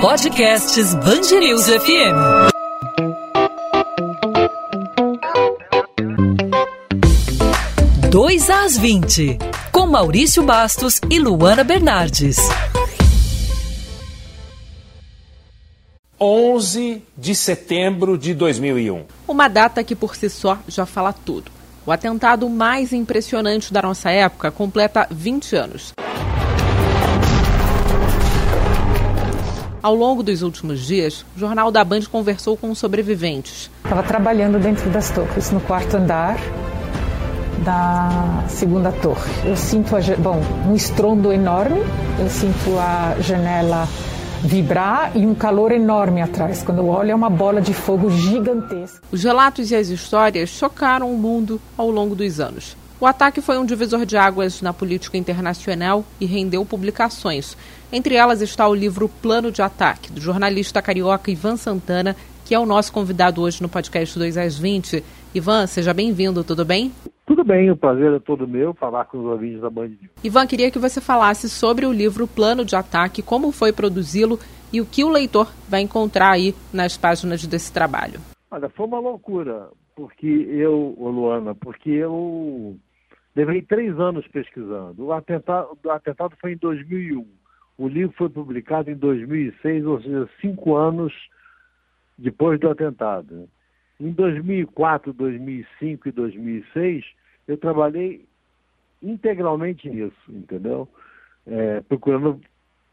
Podcasts Bangerils FM. Dois às 20, com Maurício Bastos e Luana Bernardes. 11 de setembro de 2001. Uma data que por si só já fala tudo. O atentado mais impressionante da nossa época completa 20 anos. Ao longo dos últimos dias, o Jornal da Band conversou com sobreviventes. Estava trabalhando dentro das torres, no quarto andar da segunda torre. Eu sinto, a, bom, um estrondo enorme, eu sinto a janela vibrar e um calor enorme atrás. Quando eu olho, é uma bola de fogo gigantesca. Os relatos e as histórias chocaram o mundo ao longo dos anos. O ataque foi um divisor de águas na política internacional e rendeu publicações. Entre elas está o livro Plano de Ataque, do jornalista carioca Ivan Santana, que é o nosso convidado hoje no podcast 2 às 20. Ivan, seja bem-vindo, tudo bem? Tudo bem, o prazer é todo meu falar com os ouvintes da Band News. Ivan, queria que você falasse sobre o livro Plano de Ataque, como foi produzi-lo e o que o leitor vai encontrar aí nas páginas desse trabalho. Olha, foi uma loucura, porque eu, Luana, porque eu Levei três anos pesquisando. O atentado, o atentado foi em 2001. O livro foi publicado em 2006, ou seja, cinco anos depois do atentado. Em 2004, 2005 e 2006, eu trabalhei integralmente nisso, entendeu? É, procurando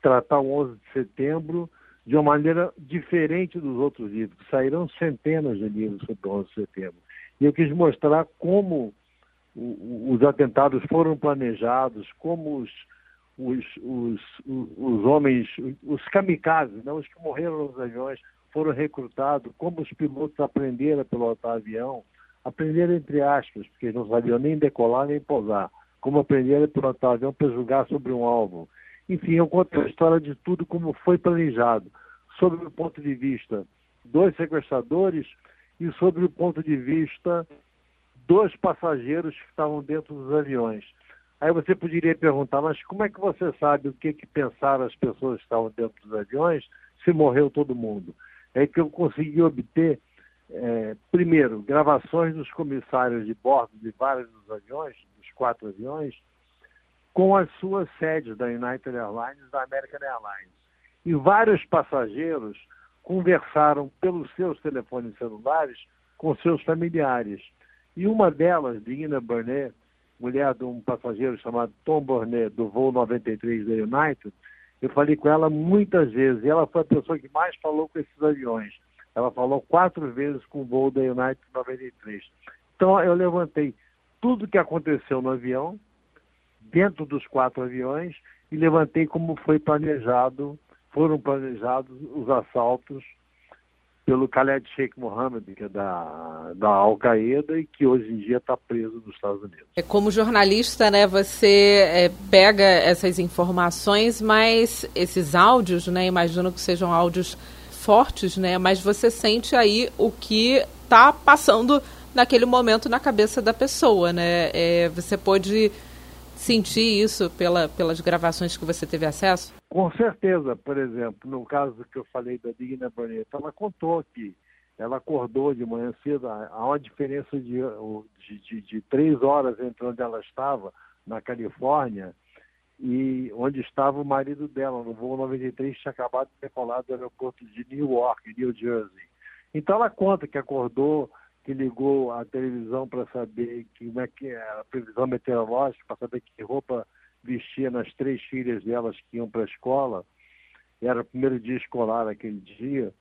tratar o 11 de setembro de uma maneira diferente dos outros livros. Saíram centenas de livros sobre o 11 de setembro. E eu quis mostrar como os atentados foram planejados, como os, os, os, os homens, os kamikazes, não, os que morreram nos aviões, foram recrutados, como os pilotos aprenderam a pilotar avião, aprenderam entre aspas, porque não sabiam nem decolar nem pousar, como aprenderam a pilotar avião para jogar sobre um alvo. Enfim, eu conto a história de tudo como foi planejado, sobre o ponto de vista dos sequestradores e sobre o ponto de vista dos passageiros que estavam dentro dos aviões. Aí você poderia perguntar, mas como é que você sabe o que, que pensaram as pessoas que estavam dentro dos aviões se morreu todo mundo? É que eu consegui obter, é, primeiro, gravações dos comissários de bordo de vários dos aviões, dos quatro aviões, com as suas sedes da United Airlines e da American Airlines. E vários passageiros conversaram pelos seus telefones celulares com seus familiares. E uma delas, Dina Burnett, mulher de um passageiro chamado Tom Burnett, do voo 93 da United, eu falei com ela muitas vezes, e ela foi a pessoa que mais falou com esses aviões. Ela falou quatro vezes com o voo da United 93. Então eu levantei tudo que aconteceu no avião, dentro dos quatro aviões, e levantei como foi planejado, foram planejados os assaltos pelo Khaled Sheikh Mohammed, que é da, da Al-Qaeda e que hoje em dia está preso nos Estados Unidos. É como jornalista, né, você é, pega essas informações, mas esses áudios, né, imagino que sejam áudios fortes, né, mas você sente aí o que está passando naquele momento na cabeça da pessoa, né? É, você pode sentir isso pela, pelas gravações que você teve acesso? Com certeza, por exemplo, no caso que eu falei da Digna Boneta, ela contou que ela acordou de manhã cedo, há uma diferença de, de, de, de três horas entre onde ela estava, na Califórnia, e onde estava o marido dela, no voo 93, tinha acabado de decolar do aeroporto de Newark, New Jersey. Então ela conta que acordou que ligou a televisão para saber que, como é que é a previsão meteorológica, para saber que roupa vestia nas três filhas delas que iam para a escola. Era o primeiro dia escolar aquele dia.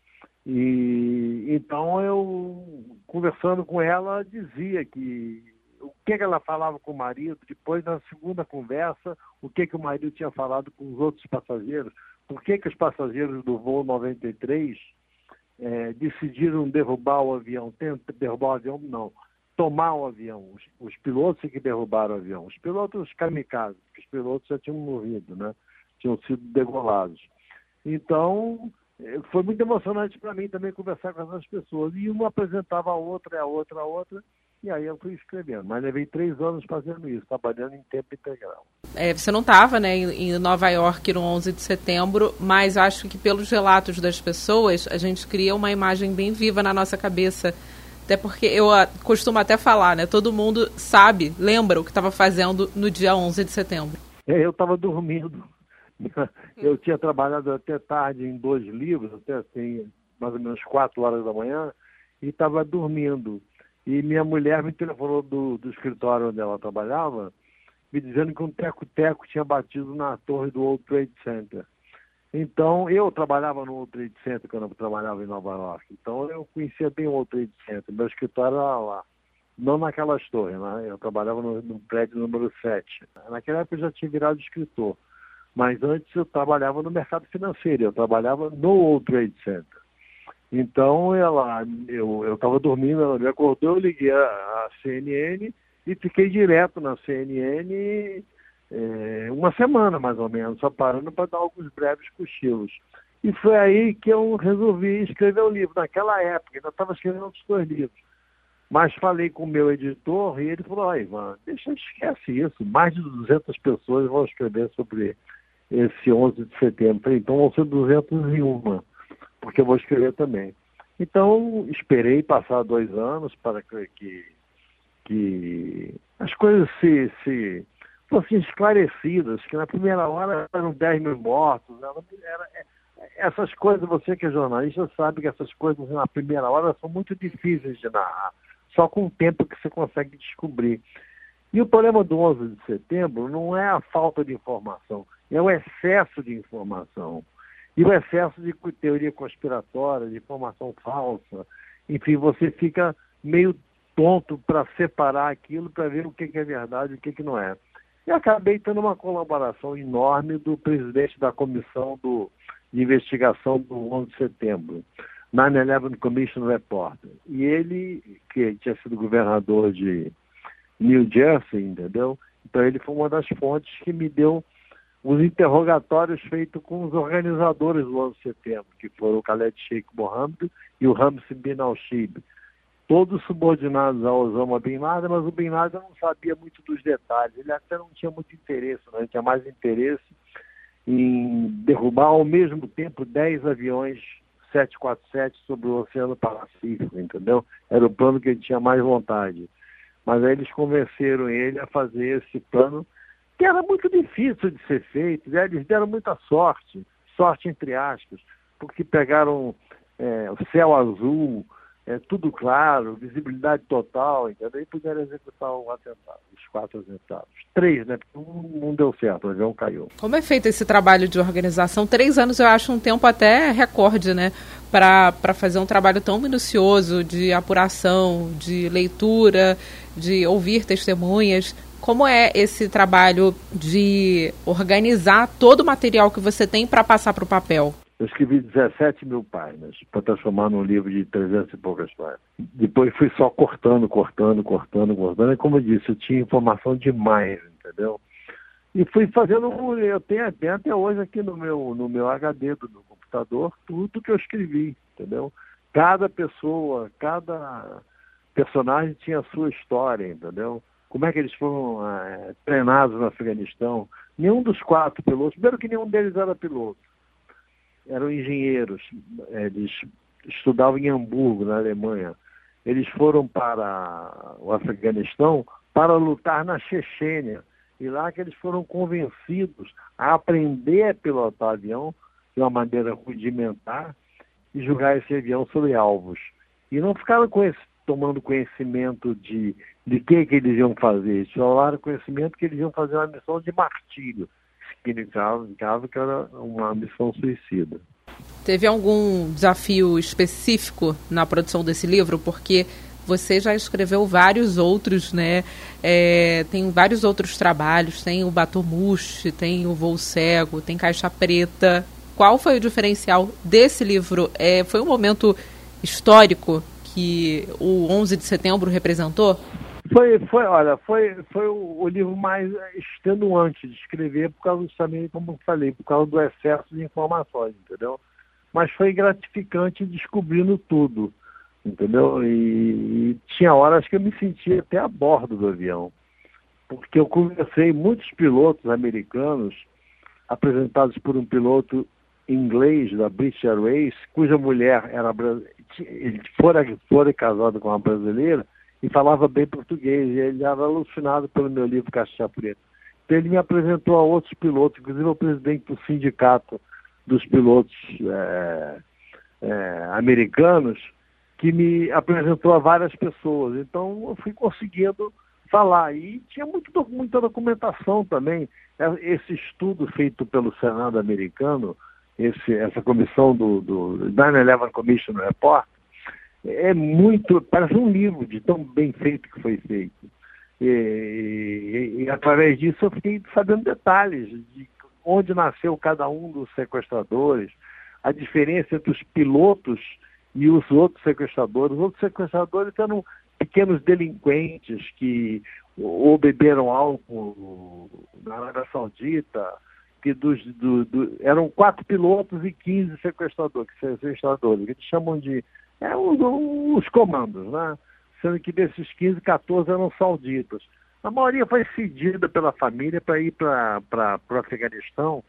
E então eu, conversando com ela, dizia que o que, que ela falava com o marido, depois na segunda conversa, o que, que o marido tinha falado com os outros passageiros, por que, que os passageiros do voo 93 é, decidiram derrubar o avião, tenta derrubar o avião, não, tomar o avião. Os, os pilotos é que derrubaram o avião. Os pilotos kamikazes, os pilotos já tinham morrido, né? Tinham sido degolados. Então, é, foi muito emocionante para mim também conversar com essas pessoas. E uma apresentava a outra, a outra, a outra. E aí eu fui escrevendo, mas levei três anos fazendo isso, trabalhando em tempo integral. É, você não estava né, em Nova York no 11 de setembro, mas acho que pelos relatos das pessoas, a gente cria uma imagem bem viva na nossa cabeça. Até porque eu uh, costumo até falar, né? Todo mundo sabe, lembra o que estava fazendo no dia 11 de setembro. É, eu estava dormindo. Eu tinha trabalhado até tarde em dois livros, até assim, mais ou menos quatro horas da manhã, e estava dormindo. E minha mulher me telefonou do, do escritório onde ela trabalhava, me dizendo que um teco-teco tinha batido na torre do World Trade Center. Então, eu trabalhava no World Trade Center quando eu trabalhava em Nova York. Então, eu conhecia bem o World Trade Center. Meu escritório era lá. Não naquelas torres, né? Eu trabalhava no, no prédio número 7. Naquela época eu já tinha virado escritor. Mas antes eu trabalhava no mercado financeiro. Eu trabalhava no World Trade Center. Então, ela, eu estava dormindo, ela me acordou, eu liguei a, a CNN e fiquei direto na CNN é, uma semana, mais ou menos, só parando para dar alguns breves cochilos. E foi aí que eu resolvi escrever o livro. Naquela época, ainda estava escrevendo outros dois livros. Mas falei com o meu editor e ele falou, ah, Ivan, deixa, esquece isso. Mais de 200 pessoas vão escrever sobre esse 11 de setembro. Então vão ser 201 porque eu vou escrever também. Então, esperei passar dois anos para que, que, as coisas se, se fossem esclarecidas, que na primeira hora eram 10 mil mortos. Era, era, essas coisas, você que é jornalista sabe que essas coisas na primeira hora são muito difíceis de narrar. Só com o tempo que você consegue descobrir. E o problema do 11 de setembro não é a falta de informação, é o excesso de informação. E o excesso de teoria conspiratória, de informação falsa, enfim, você fica meio tonto para separar aquilo, para ver o que, que, é verdade e o que, que não é. E acabei tendo uma colaboração enorme do presidente da comissão do, de investigação do 11 de setembro, 9-11 Commission Reporter. E ele, que tinha sido governador de New Jersey, entendeu? Então ele foi uma das fontes que me deu os interrogatórios feitos com os organizadores do 11 de setembro, que foram o Khaled Sheikh Mohammed e o Ramsi bin al-Shib, todos subordinados ao Osama Bin Laden, mas o Bin Laden não sabia muito dos detalhes, ele até não tinha muito interesse, né? ele tinha mais interesse em derrubar ao mesmo tempo 10 aviões 747 sobre o Oceano Pacífico, entendeu? Era o plano que ele tinha mais vontade. Mas aí eles convenceram ele a fazer esse plano que era muito difícil de ser feito, né? eles deram muita sorte, sorte entre aspas, porque pegaram é, o céu azul, é, tudo claro, visibilidade total, entendeu? E puderam executar o atentado, os quatro atentados. Três, né? Porque um não deu certo, o avião caiu. Como é feito esse trabalho de organização? Três anos eu acho um tempo até recorde, né? Para fazer um trabalho tão minucioso de apuração, de leitura, de ouvir testemunhas. Como é esse trabalho de organizar todo o material que você tem para passar para o papel? Eu escrevi 17 mil páginas para transformar num livro de 300 e poucas páginas. Depois fui só cortando, cortando, cortando, cortando. E como eu disse, eu tinha informação demais, entendeu? E fui fazendo, eu tenho até, até hoje aqui no meu, no meu HD do meu computador, tudo que eu escrevi, entendeu? Cada pessoa, cada personagem tinha a sua história, entendeu? Como é que eles foram é, treinados no Afeganistão. Nenhum dos quatro pilotos, primeiro que nenhum deles era piloto, eram engenheiros, eles estudavam em Hamburgo, na Alemanha. Eles foram para o Afeganistão para lutar na Chechênia. E lá que eles foram convencidos a aprender a pilotar avião de uma maneira rudimentar e jogar esse avião sobre alvos. E não ficaram esse tomando conhecimento de, de que, que eles iam fazer. Eles tomaram conhecimento que eles iam fazer uma missão de martírio, significava que era uma missão suicida. Teve algum desafio específico na produção desse livro? Porque você já escreveu vários outros, né? É, tem vários outros trabalhos, tem o Batumushi, tem o Voo Cego, tem Caixa Preta. Qual foi o diferencial desse livro? É, foi um momento histórico que o 11 de setembro representou? Foi, foi, olha, foi, foi o, livro mais extenuante de escrever por causa também, como falei, por causa do excesso de informações, entendeu? Mas foi gratificante descobrindo tudo. entendeu? E, e, tinha horas que eu me sentia até a bordo do avião, porque eu conversei muitos pilotos americanos apresentados por um piloto inglês da British Airways, cuja mulher era fora, fora casado com uma brasileira e falava bem português, e ele era alucinado pelo meu livro Caixa Preta. Então ele me apresentou a outros pilotos, inclusive o presidente do sindicato dos pilotos é, é, americanos, que me apresentou a várias pessoas. Então eu fui conseguindo falar. E tinha muito, muita documentação também. É, esse estudo feito pelo Senado americano, esse, essa comissão do, do 9-11 Commission Report, é muito, parece um livro de tão bem feito que foi feito. E, e, e, através disso eu fiquei sabendo detalhes de onde nasceu cada um dos sequestradores, a diferença entre os pilotos e os outros sequestradores. Os outros sequestradores eram pequenos delinquentes que ou beberam álcool na Arábia Saudita, que dos, do, do, eram quatro pilotos e 15 sequestradores, sequestradores, que eles chamam de é, os, os comandos, né? Sendo que desses 15, 14 eram sauditas. A maioria foi cedida pela família para ir para o Afeganistão,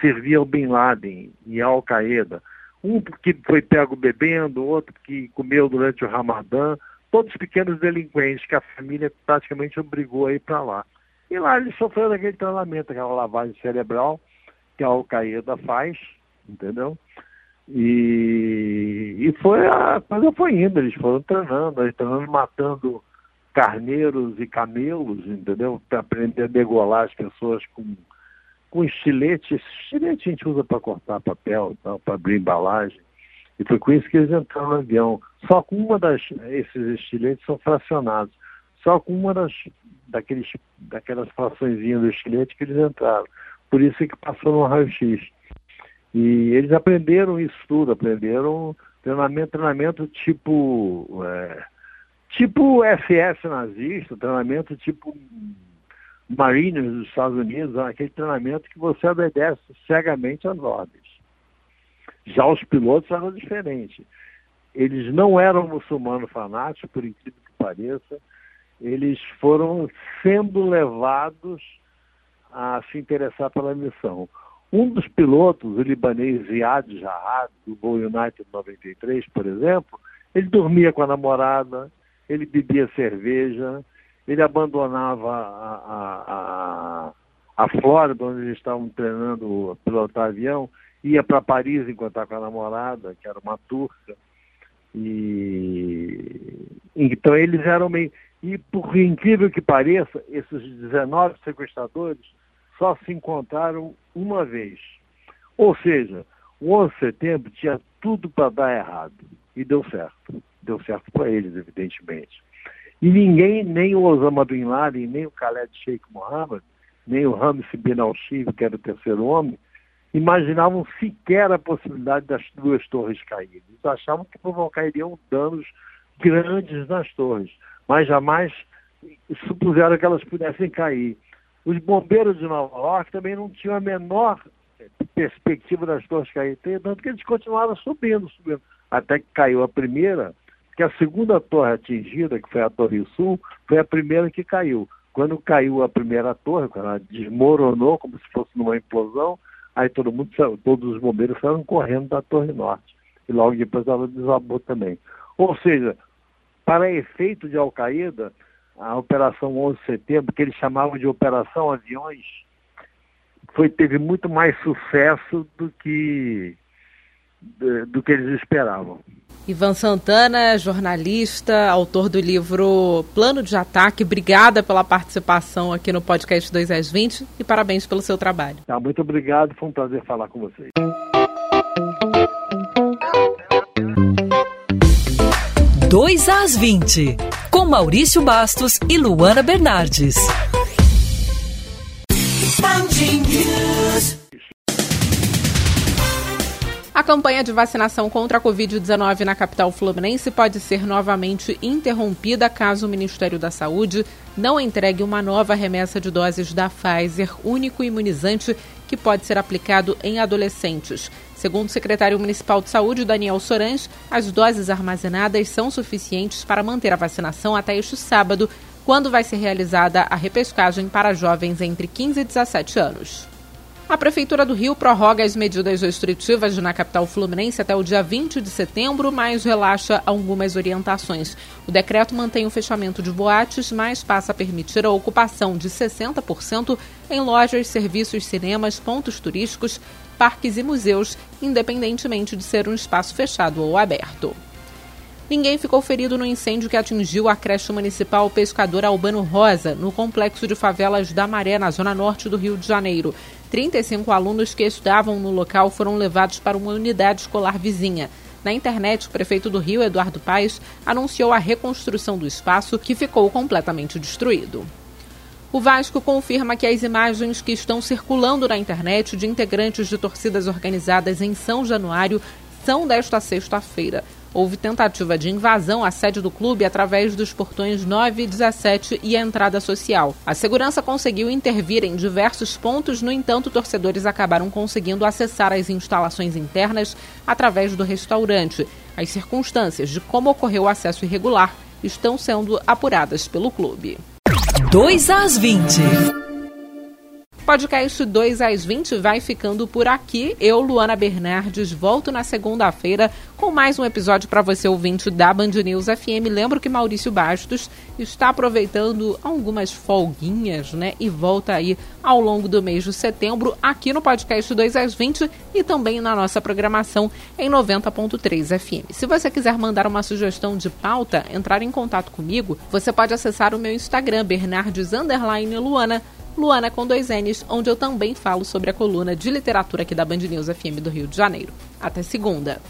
servir ao Bin Laden e Al-Qaeda. Um que foi pego bebendo, outro que comeu durante o Ramadã, todos pequenos delinquentes que a família praticamente obrigou a ir para lá. E lá eles sofreram aquele treinamento, aquela lavagem cerebral que a Al-Qaeda faz, entendeu? E, e foi a coisa foi indo, eles foram treinando, eles treinando, matando carneiros e camelos, entendeu? Para aprender a degolar as pessoas com com estilete. Esse estilete a gente usa para cortar papel, para abrir embalagem. E foi com isso que eles entraram no avião. Só com uma das. Esses estiletes são fracionados. Só com uma das daqueles, daquelas fraçõezinhas do estilete que eles entraram. Por isso é que passou no raio-x. E eles aprenderam isso tudo, aprenderam treinamento, treinamento tipo. É, tipo SS nazista, treinamento tipo Marines dos Estados Unidos, aquele treinamento que você obedece cegamente às ordens. Já os pilotos eram diferentes. Eles não eram muçulmanos fanáticos, por incrível que pareça, eles foram sendo levados a se interessar pela missão. Um dos pilotos, o libanês Ziad Jarrad, do voo United 93, por exemplo, ele dormia com a namorada, ele bebia cerveja, ele abandonava a, a, a, a Flórida, onde eles estavam treinando pilotar avião, ia para Paris encontrar com a namorada, que era uma turca. E então eles eram meio. E por incrível que pareça, esses 19 sequestradores só se encontraram uma vez. Ou seja, o 11 de setembro tinha tudo para dar errado. E deu certo. Deu certo para eles, evidentemente. E ninguém, nem o Osama Bin Laden, nem o Khaled Sheikh Mohammed, nem o Ramis Bin al-Shib, que era o terceiro homem, imaginavam sequer a possibilidade das duas torres caírem. Eles achavam que provocariam danos grandes nas torres, mas jamais supuseram que elas pudessem cair. Os bombeiros de Nova York também não tinham a menor perspectiva das torres caírem, tanto que eles continuaram subindo, subindo, até que caiu a primeira, que a segunda torre atingida, que foi a Torre Sul, foi a primeira que caiu. Quando caiu a primeira torre, quando ela desmoronou como se fosse numa implosão, aí todo mundo, todos os bombeiros saíram correndo da Torre Norte. E logo depois ela desabou também. Ou seja, para efeito de Al-Qaeda, a Operação 11 de Setembro, que eles chamavam de Operação Aviões, foi, teve muito mais sucesso do que, do que eles esperavam. Ivan Santana, jornalista, autor do livro Plano de Ataque. Obrigada pela participação aqui no podcast 2 às 20 e parabéns pelo seu trabalho. Tá, muito obrigado, foi um prazer falar com vocês. Dois às 20, com Maurício Bastos e Luana Bernardes. A campanha de vacinação contra a Covid-19 na capital fluminense pode ser novamente interrompida caso o Ministério da Saúde não entregue uma nova remessa de doses da Pfizer, único imunizante que pode ser aplicado em adolescentes. Segundo o secretário municipal de saúde, Daniel Sorans, as doses armazenadas são suficientes para manter a vacinação até este sábado, quando vai ser realizada a repescagem para jovens entre 15 e 17 anos. A Prefeitura do Rio prorroga as medidas restritivas na capital fluminense até o dia 20 de setembro, mas relaxa algumas orientações. O decreto mantém o fechamento de boates, mas passa a permitir a ocupação de 60% em lojas, serviços, cinemas, pontos turísticos, parques e museus, independentemente de ser um espaço fechado ou aberto. Ninguém ficou ferido no incêndio que atingiu a creche municipal Pescador Albano Rosa, no complexo de favelas da Maré, na zona norte do Rio de Janeiro. 35 alunos que estavam no local foram levados para uma unidade escolar vizinha. Na internet, o prefeito do Rio, Eduardo Paes, anunciou a reconstrução do espaço, que ficou completamente destruído. O Vasco confirma que as imagens que estão circulando na internet de integrantes de torcidas organizadas em São Januário são desta sexta-feira houve tentativa de invasão à sede do clube através dos portões 9 e 17 e a entrada social. A segurança conseguiu intervir em diversos pontos, no entanto, torcedores acabaram conseguindo acessar as instalações internas através do restaurante. As circunstâncias de como ocorreu o acesso irregular estão sendo apuradas pelo clube. 2 às 20. Podcast 2 às 20 vai ficando por aqui. Eu, Luana Bernardes, volto na segunda-feira com mais um episódio para você ouvinte da Band News FM. Lembro que Maurício Bastos está aproveitando algumas folguinhas, né? E volta aí ao longo do mês de setembro aqui no podcast 2 às 20 e também na nossa programação em 90.3 FM. Se você quiser mandar uma sugestão de pauta, entrar em contato comigo, você pode acessar o meu Instagram, Bernardes Luana Luana com dois N's, onde eu também falo sobre a coluna de literatura aqui da Band News FM do Rio de Janeiro. Até segunda!